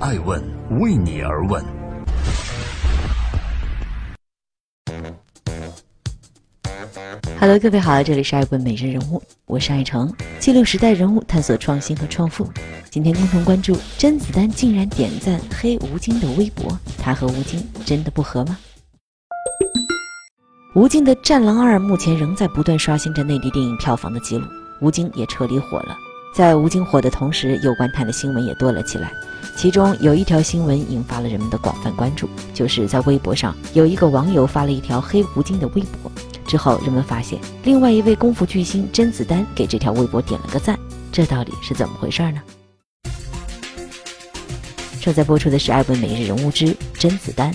爱问为你而问。Hello，各位好，这里是爱问每日人物，我是爱成，记录时代人物，探索创新和创富。今天共同关注甄子丹竟然点赞黑吴京的微博，他和吴京真的不和吗？吴京的《战狼二》目前仍在不断刷新着内地电影票房的记录，吴京也彻底火了。在吴京火的同时，有关他的新闻也多了起来。其中有一条新闻引发了人们的广泛关注，就是在微博上有一个网友发了一条黑吴京的微博。之后，人们发现另外一位功夫巨星甄子丹给这条微博点了个赞，这到底是怎么回事呢？正在播出的是《爱问每日人物之甄子丹》。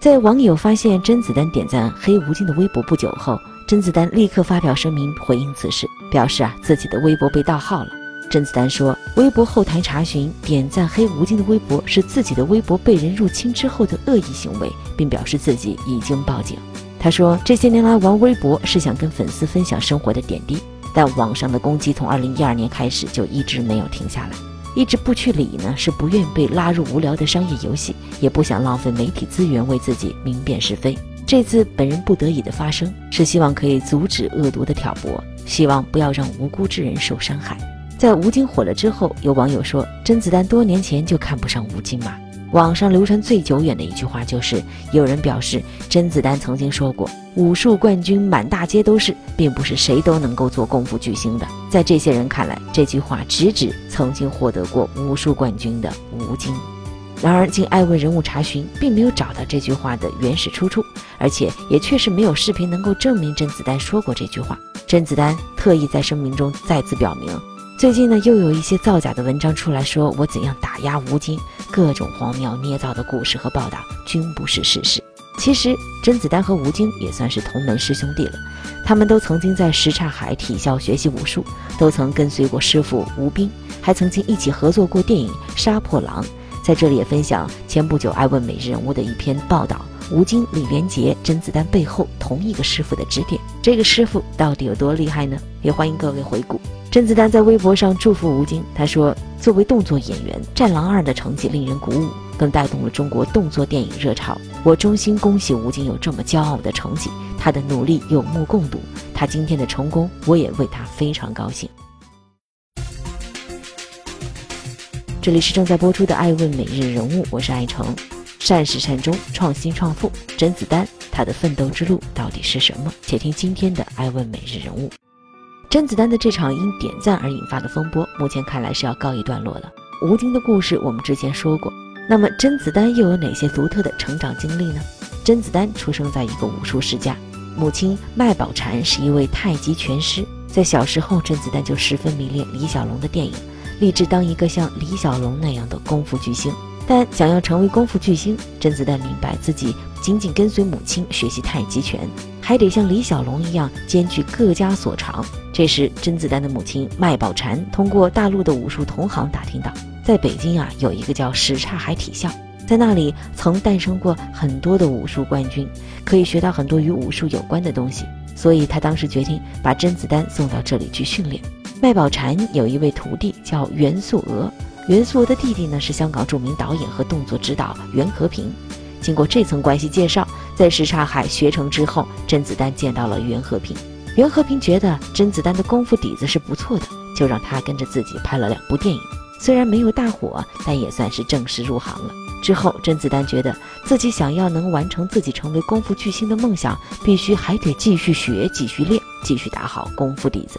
在网友发现甄子丹点赞黑吴京的微博不久后，甄子丹立刻发表声明回应此事，表示啊自己的微博被盗号了。甄子丹说，微博后台查询点赞黑吴京的微博是自己的微博被人入侵之后的恶意行为，并表示自己已经报警。他说：“这些年来玩微博是想跟粉丝分享生活的点滴，但网上的攻击从2012年开始就一直没有停下来。一直不去理呢，是不愿被拉入无聊的商业游戏，也不想浪费媒体资源为自己明辨是非。这次本人不得已的发声，是希望可以阻止恶毒的挑拨，希望不要让无辜之人受伤害。”在吴京火了之后，有网友说：“甄子丹多年前就看不上吴京嘛。”网上流传最久远的一句话就是，有人表示甄子丹曾经说过：“武术冠军满大街都是，并不是谁都能够做功夫巨星的。”在这些人看来，这句话直指曾经获得过武术冠军的吴京。然而，经爱问人物查询，并没有找到这句话的原始出处，而且也确实没有视频能够证明甄子丹说过这句话。甄子丹特意在声明中再次表明。最近呢，又有一些造假的文章出来说我怎样打压吴京，各种荒谬捏造的故事和报道均不是事实。其实甄子丹和吴京也算是同门师兄弟了，他们都曾经在什刹海体校学习武术，都曾跟随过师傅吴斌，还曾经一起合作过电影《杀破狼》。在这里也分享前不久爱问每日人物的一篇报道：吴京、李连杰、甄子丹背后同一个师傅的指点，这个师傅到底有多厉害呢？也欢迎各位回顾。甄子丹在微博上祝福吴京，他说：“作为动作演员，《战狼二》的成绩令人鼓舞，更带动了中国动作电影热潮。我衷心恭喜吴京有这么骄傲的成绩，他的努力有目共睹。他今天的成功，我也为他非常高兴。”这里是正在播出的《爱问每日人物》，我是爱成，善始善终，创新创富。甄子丹他的奋斗之路到底是什么？且听今天的《爱问每日人物》。甄子丹的这场因点赞而引发的风波，目前看来是要告一段落了。吴京的故事我们之前说过，那么甄子丹又有哪些独特的成长经历呢？甄子丹出生在一个武术世家，母亲麦宝婵是一位太极拳师。在小时候，甄子丹就十分迷恋李小龙的电影，立志当一个像李小龙那样的功夫巨星。但想要成为功夫巨星，甄子丹明白自己仅仅跟随母亲学习太极拳，还得像李小龙一样兼具各家所长。这时，甄子丹的母亲麦宝婵通过大陆的武术同行打听到，在北京啊有一个叫什刹海体校，在那里曾诞生过很多的武术冠军，可以学到很多与武术有关的东西。所以他当时决定把甄子丹送到这里去训练。麦宝婵有一位徒弟叫袁素娥。袁素娥的弟弟呢是香港著名导演和动作指导袁和平。经过这层关系介绍，在什刹海学成之后，甄子丹见到了袁和平。袁和平觉得甄子丹的功夫底子是不错的，就让他跟着自己拍了两部电影。虽然没有大火，但也算是正式入行了。之后，甄子丹觉得自己想要能完成自己成为功夫巨星的梦想，必须还得继续学、继续练、继续打好功夫底子。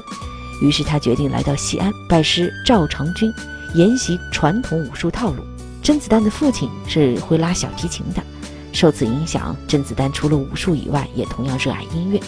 于是他决定来到西安拜师赵长军。研习传统武术套路。甄子丹的父亲是会拉小提琴的，受此影响，甄子丹除了武术以外，也同样热爱音乐。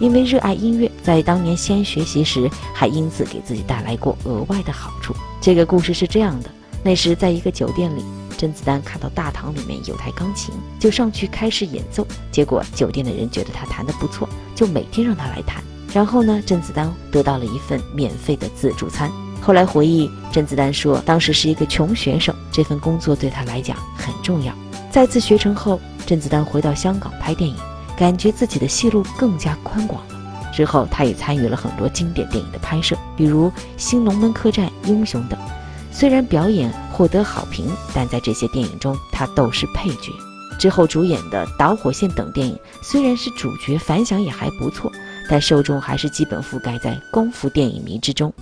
因为热爱音乐，在当年西安学习时，还因此给自己带来过额外的好处。这个故事是这样的：那时在一个酒店里，甄子丹看到大堂里面有台钢琴，就上去开始演奏。结果酒店的人觉得他弹得不错，就每天让他来弹。然后呢，甄子丹得到了一份免费的自助餐。后来回忆，甄子丹说，当时是一个穷学生，这份工作对他来讲很重要。再次学成后，甄子丹回到香港拍电影，感觉自己的戏路更加宽广了。之后，他也参与了很多经典电影的拍摄，比如《新龙门客栈》《英雄》等。虽然表演获得好评，但在这些电影中，他都是配角。之后主演的《导火线》等电影虽然是主角，反响也还不错，但受众还是基本覆盖在功夫电影迷之中。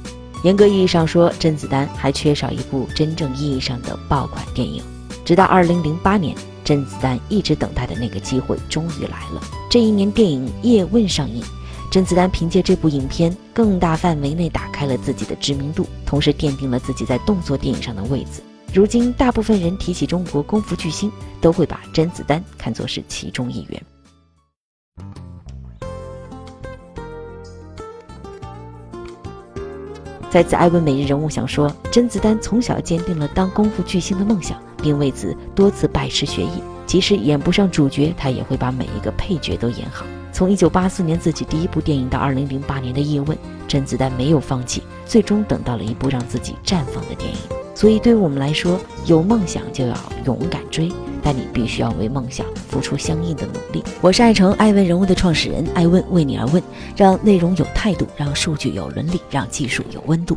严格意义上说，甄子丹还缺少一部真正意义上的爆款电影。直到2008年，甄子丹一直等待的那个机会终于来了。这一年，电影《叶问》上映，甄子丹凭借这部影片，更大范围内打开了自己的知名度，同时奠定了自己在动作电影上的位子。如今，大部分人提起中国功夫巨星，都会把甄子丹看作是其中一员。在此，艾问每日人物想说，甄子丹从小坚定了当功夫巨星的梦想，并为此多次拜师学艺。即使演不上主角，他也会把每一个配角都演好。从1984年自己第一部电影到2008年的《叶问》，甄子丹没有放弃，最终等到了一部让自己绽放的电影。所以，对于我们来说，有梦想就要勇敢追，但你必须要为梦想付出相应的努力。我是爱成爱问人物的创始人，爱问为你而问，让内容有态度，让数据有伦理，让技术有温度。